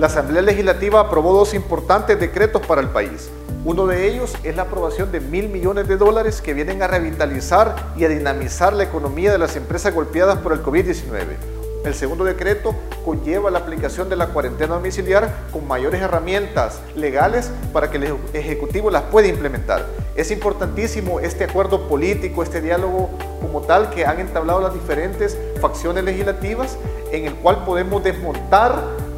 la Asamblea Legislativa aprobó dos importantes decretos para el país. Uno de ellos es la aprobación de mil millones de dólares que vienen a revitalizar y a dinamizar la economía de las empresas golpeadas por el COVID-19. El segundo decreto conlleva la aplicación de la cuarentena domiciliar con mayores herramientas legales para que el Ejecutivo las pueda implementar. Es importantísimo este acuerdo político, este diálogo como tal que han entablado las diferentes facciones legislativas en el cual podemos desmontar,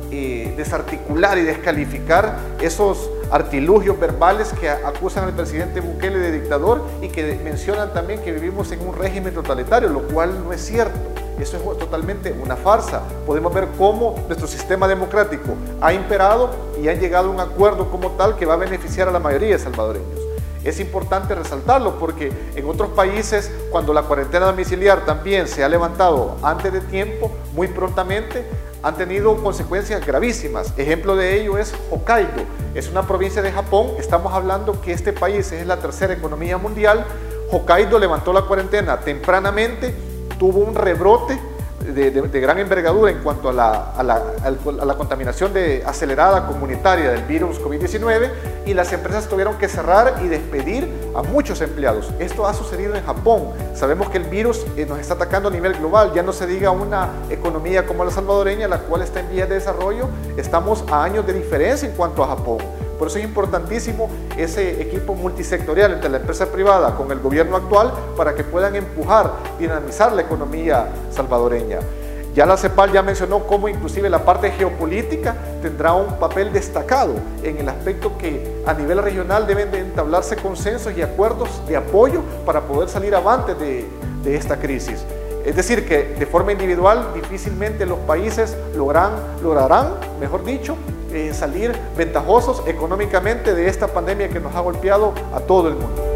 desarticular y descalificar esos artilugios verbales que acusan al presidente Bukele de dictador y que mencionan también que vivimos en un régimen totalitario, lo cual no es cierto. Eso es totalmente una farsa. Podemos ver cómo nuestro sistema democrático ha imperado y ha llegado a un acuerdo como tal que va a beneficiar a la mayoría de salvadoreños. Es importante resaltarlo porque en otros países, cuando la cuarentena domiciliar también se ha levantado antes de tiempo, muy prontamente, han tenido consecuencias gravísimas. Ejemplo de ello es Hokkaido. Es una provincia de Japón. Estamos hablando que este país es la tercera economía mundial. Hokkaido levantó la cuarentena tempranamente tuvo un rebrote de, gran envergadura en cuanto a la, a la, contaminación de, acelerada comunitaria del virus COVID-19 y las empresas tuvieron que cerrar y despedir a muchos empleados. Esto ha sucedido en Japón. Sabemos que el virus eh, nos está atacando a nivel global. Ya no se diga una economía como la salvadoreña, la cual está en vías de desarrollo. Estamos a años de diferencia en cuanto a Japón. Por eso es importantísimo ese equipo multisectorial entre la empresa privada con el gobierno actual para que puedan empujar, dinamizar la economía salvadoreña. Ya la CEPAL ya mencionó cómo inclusive la parte geopolítica tendrá un papel destacado en el aspecto que a nivel regional deben de entablarse consensos y acuerdos de apoyo para poder salir avante de, esta crisis. Es decir, que de forma individual difícilmente los países lograrán, mejor dicho, eh, salir ventajosos económicamente de esta pandemia que nos ha golpeado a todo el mundo.